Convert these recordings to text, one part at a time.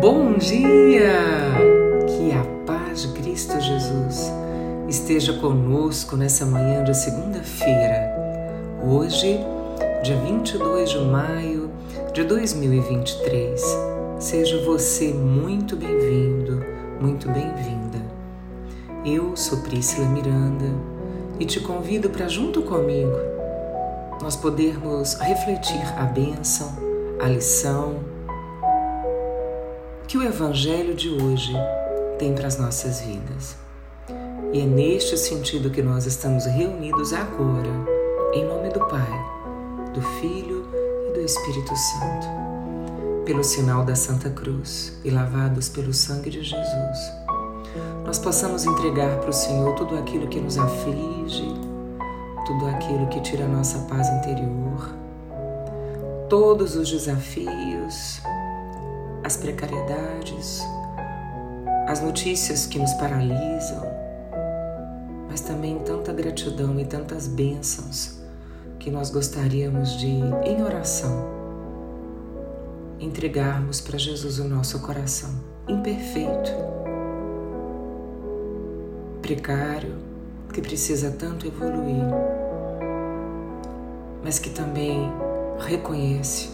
Bom dia! Que a paz de Cristo Jesus esteja conosco nessa manhã de segunda-feira. Hoje, dia 22 de maio de 2023. Seja você muito bem-vindo, muito bem-vinda. Eu sou Priscila Miranda e te convido para, junto comigo, nós podermos refletir a bênção, a lição que o Evangelho de hoje tem para as nossas vidas. E é neste sentido que nós estamos reunidos agora, em nome do Pai, do Filho e do Espírito Santo, pelo sinal da Santa Cruz e lavados pelo sangue de Jesus nós possamos entregar para o Senhor tudo aquilo que nos aflige, tudo aquilo que tira a nossa paz interior, todos os desafios, as precariedades, as notícias que nos paralisam, mas também tanta gratidão e tantas bênçãos que nós gostaríamos de, em oração, entregarmos para Jesus o nosso coração imperfeito precário, que precisa tanto evoluir, mas que também reconhece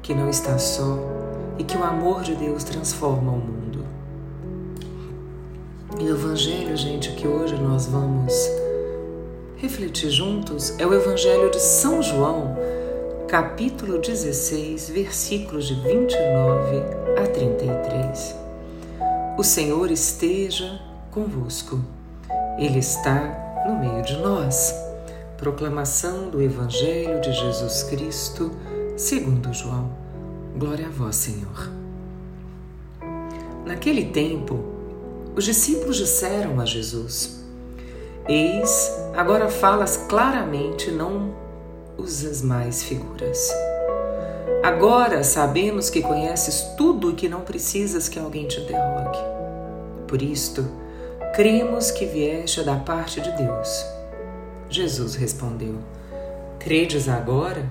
que não está só e que o amor de Deus transforma o mundo. E o Evangelho, gente, que hoje nós vamos refletir juntos é o Evangelho de São João, capítulo 16, versículos de 29 a 33. O Senhor esteja convosco. Ele está no meio de nós. Proclamação do Evangelho de Jesus Cristo, segundo João. Glória a vós, Senhor. Naquele tempo, os discípulos disseram a Jesus: Eis, agora falas claramente, não usas mais figuras. Agora sabemos que conheces tudo e que não precisas que alguém te interrogue. Por isto, Cremos que vieste da parte de Deus. Jesus respondeu: Credes agora?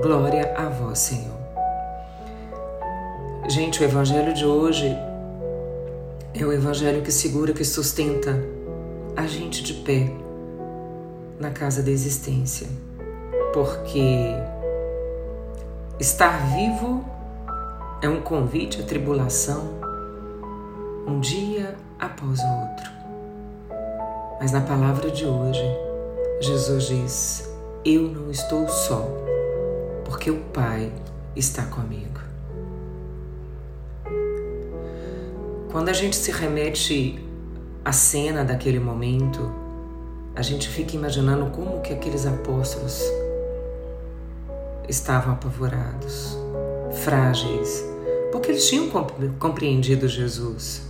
Glória a vós, Senhor. Gente, o evangelho de hoje é o evangelho que segura, que sustenta a gente de pé na casa da existência. Porque estar vivo é um convite à tribulação, um dia após o outro. Mas na palavra de hoje, Jesus diz: Eu não estou só, porque o Pai está comigo. Quando a gente se remete à cena daquele momento, a gente fica imaginando como que aqueles apóstolos estavam apavorados, frágeis, porque eles tinham compreendido Jesus.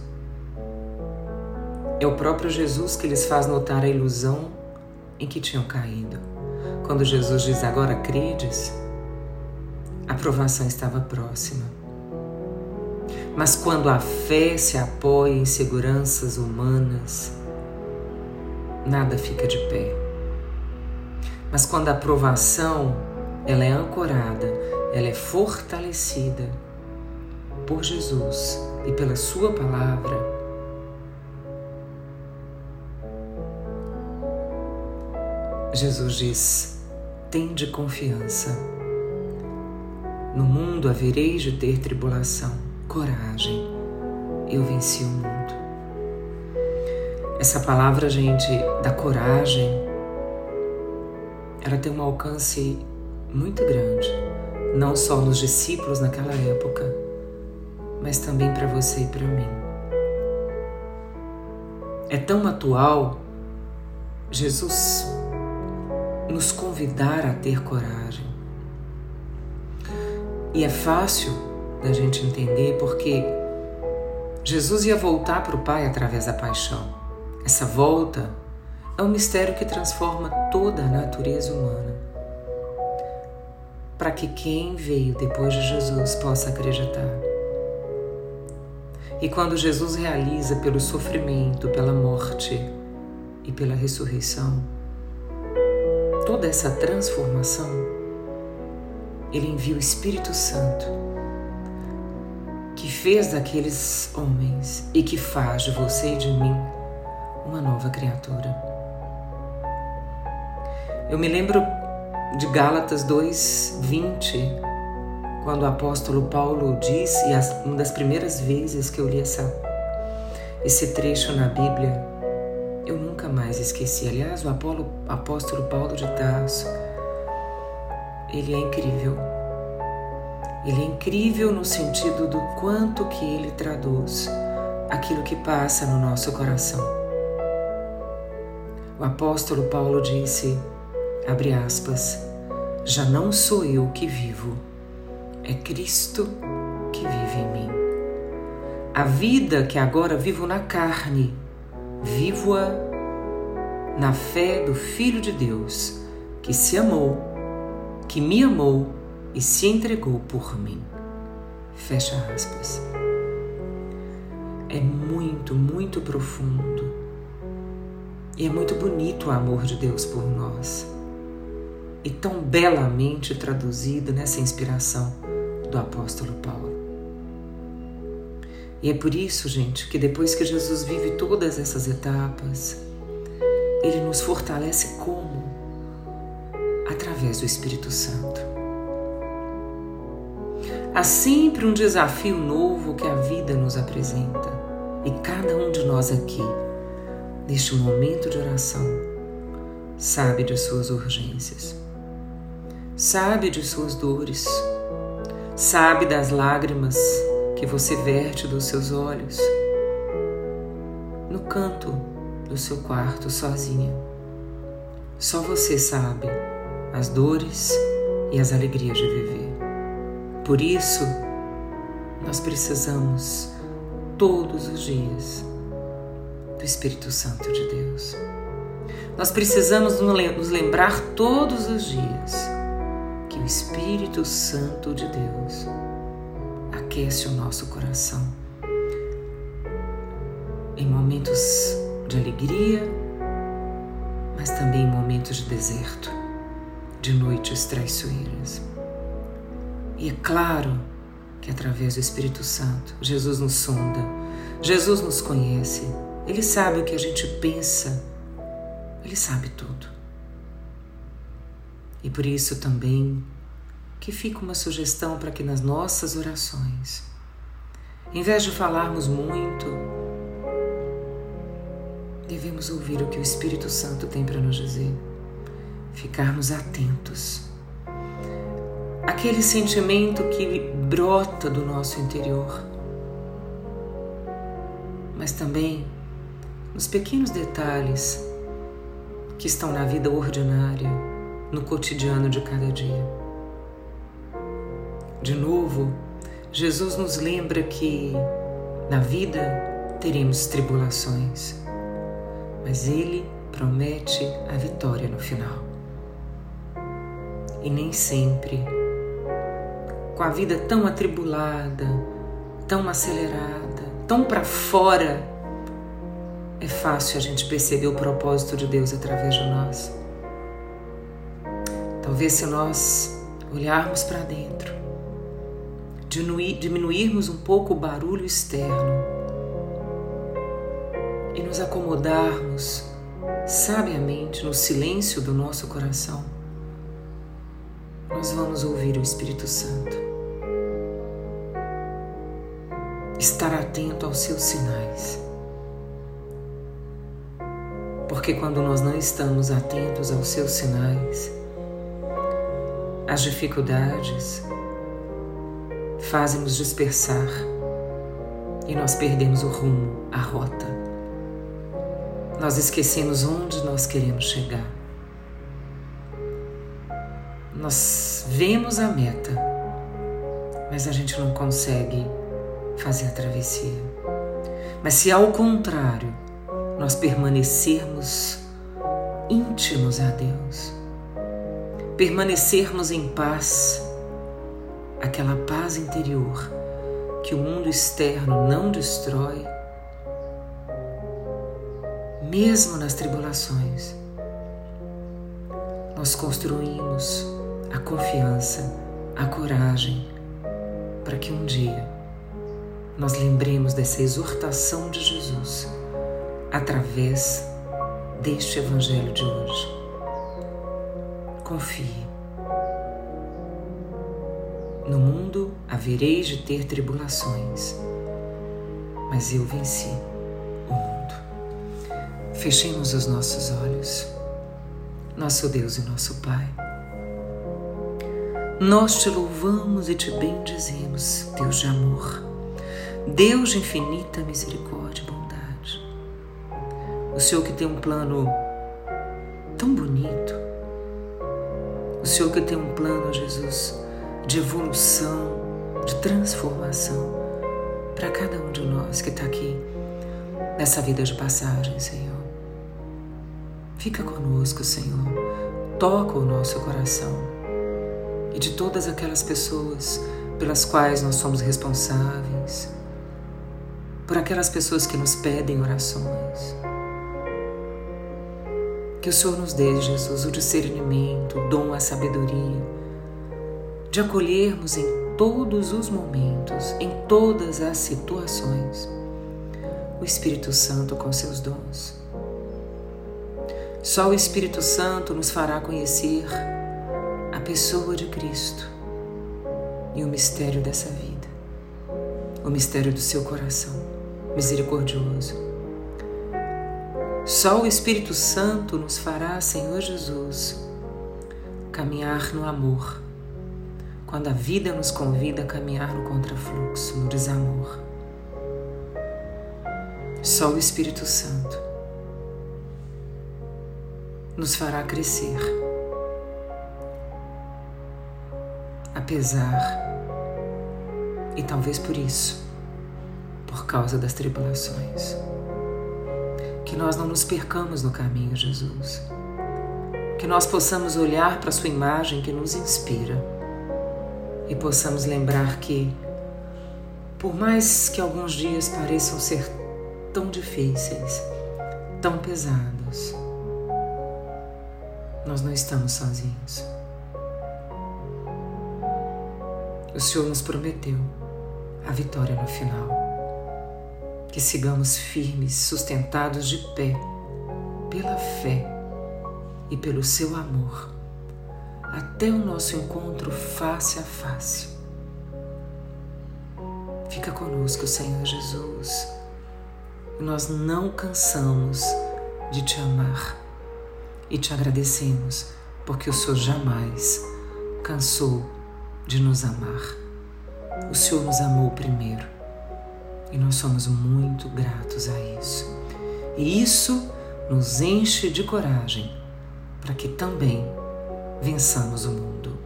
É o próprio Jesus que lhes faz notar a ilusão em que tinham caído. Quando Jesus diz agora credes, a provação estava próxima. Mas quando a fé se apoia em seguranças humanas, nada fica de pé. Mas quando a provação ela é ancorada, ela é fortalecida por Jesus e pela sua palavra, Jesus diz: Tende confiança. No mundo havereis de ter tribulação. Coragem, eu venci o mundo. Essa palavra, gente, da coragem, ela tem um alcance muito grande, não só nos discípulos naquela época, mas também para você e para mim. É tão atual. Jesus nos convidar a ter coragem. E é fácil da gente entender porque Jesus ia voltar para o Pai através da paixão. Essa volta é um mistério que transforma toda a natureza humana. Para que quem veio depois de Jesus possa acreditar. E quando Jesus realiza pelo sofrimento, pela morte e pela ressurreição, toda essa transformação, ele envia o Espírito Santo, que fez daqueles homens e que faz de você e de mim uma nova criatura. Eu me lembro de Gálatas 2:20, quando o apóstolo Paulo disse, e uma das primeiras vezes que eu li essa, esse trecho na Bíblia, eu nunca mais esqueci. Aliás, o apóstolo Paulo de Tarso, ele é incrível. Ele é incrível no sentido do quanto que ele traduz aquilo que passa no nosso coração. O apóstolo Paulo disse, abre aspas, já não sou eu que vivo, é Cristo que vive em mim. A vida que agora vivo na carne, vivo-a na fé do Filho de Deus, que se amou, que me amou e se entregou por mim. Fecha aspas. É muito, muito profundo. E é muito bonito o amor de Deus por nós. E tão belamente traduzido nessa inspiração do apóstolo Paulo. E é por isso, gente, que depois que Jesus vive todas essas etapas, ele nos fortalece como? Através do Espírito Santo. Há sempre um desafio novo que a vida nos apresenta, e cada um de nós aqui, neste momento de oração, sabe de suas urgências, sabe de suas dores, sabe das lágrimas que você verte dos seus olhos no canto do seu quarto sozinha. Só você sabe as dores e as alegrias de viver. Por isso, nós precisamos todos os dias do Espírito Santo de Deus. Nós precisamos nos lembrar todos os dias que o Espírito Santo de Deus aquece o nosso coração em momentos de alegria, mas também em momentos de deserto, de noites traiçoeiras. E é claro que através do Espírito Santo, Jesus nos sonda, Jesus nos conhece, Ele sabe o que a gente pensa, Ele sabe tudo. E por isso também que fica uma sugestão para que nas nossas orações, em vez de falarmos muito, devemos ouvir o que o Espírito Santo tem para nos dizer, ficarmos atentos. Aquele sentimento que brota do nosso interior, mas também nos pequenos detalhes que estão na vida ordinária, no cotidiano de cada dia. De novo, Jesus nos lembra que na vida teremos tribulações mas Ele promete a vitória no final. E nem sempre, com a vida tão atribulada, tão acelerada, tão para fora, é fácil a gente perceber o propósito de Deus através de nós. Talvez se nós olharmos para dentro, diminuirmos um pouco o barulho externo e nos acomodarmos sabiamente no silêncio do nosso coração, nós vamos ouvir o Espírito Santo. Estar atento aos seus sinais. Porque quando nós não estamos atentos aos seus sinais, as dificuldades fazem nos dispersar e nós perdemos o rumo, a rota nós esquecemos onde nós queremos chegar. Nós vemos a meta, mas a gente não consegue fazer a travessia. Mas se ao contrário, nós permanecermos íntimos a Deus, permanecermos em paz, aquela paz interior que o mundo externo não destrói, mesmo nas tribulações, nós construímos a confiança, a coragem, para que um dia nós lembremos dessa exortação de Jesus através deste Evangelho de hoje. Confie. No mundo havereis de ter tribulações, mas eu venci o mundo. Fechemos os nossos olhos, nosso Deus e nosso Pai. Nós te louvamos e te bendizemos, Deus de amor, Deus de infinita misericórdia e bondade. O Senhor que tem um plano tão bonito, o Senhor que tem um plano, Jesus, de evolução, de transformação para cada um de nós que está aqui nessa vida de passagem, Senhor. Fica conosco, Senhor. Toca o nosso coração e de todas aquelas pessoas pelas quais nós somos responsáveis, por aquelas pessoas que nos pedem orações. Que o Senhor nos dê, Jesus, o discernimento, o dom, a sabedoria, de acolhermos em todos os momentos, em todas as situações, o Espírito Santo com seus dons. Só o Espírito Santo nos fará conhecer pessoa de Cristo e o mistério dessa vida, o mistério do seu coração misericordioso. Só o Espírito Santo nos fará, Senhor Jesus, caminhar no amor, quando a vida nos convida a caminhar no contrafluxo, no desamor. Só o Espírito Santo nos fará crescer apesar e talvez por isso, por causa das tribulações. Que nós não nos percamos no caminho, Jesus. Que nós possamos olhar para a Sua imagem que nos inspira e possamos lembrar que, por mais que alguns dias pareçam ser tão difíceis, tão pesados, nós não estamos sozinhos. O Senhor nos prometeu a vitória no final. Que sigamos firmes, sustentados de pé, pela fé e pelo seu amor, até o nosso encontro face a face. Fica conosco, Senhor Jesus. Nós não cansamos de te amar e te agradecemos porque o Senhor jamais cansou de nos amar. O Senhor nos amou primeiro e nós somos muito gratos a isso. E isso nos enche de coragem para que também vençamos o mundo.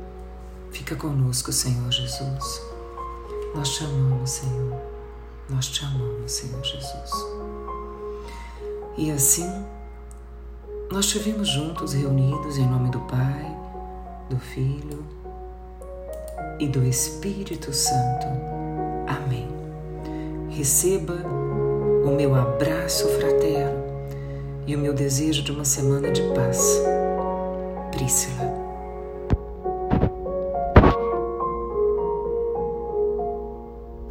Fica conosco, Senhor Jesus. Nós te amamos, Senhor. Nós te amamos, Senhor Jesus. E assim, nós estivemos juntos, reunidos em nome do Pai, do Filho e do Espírito Santo. Amém. Receba o meu abraço fraterno e o meu desejo de uma semana de paz. Prícila.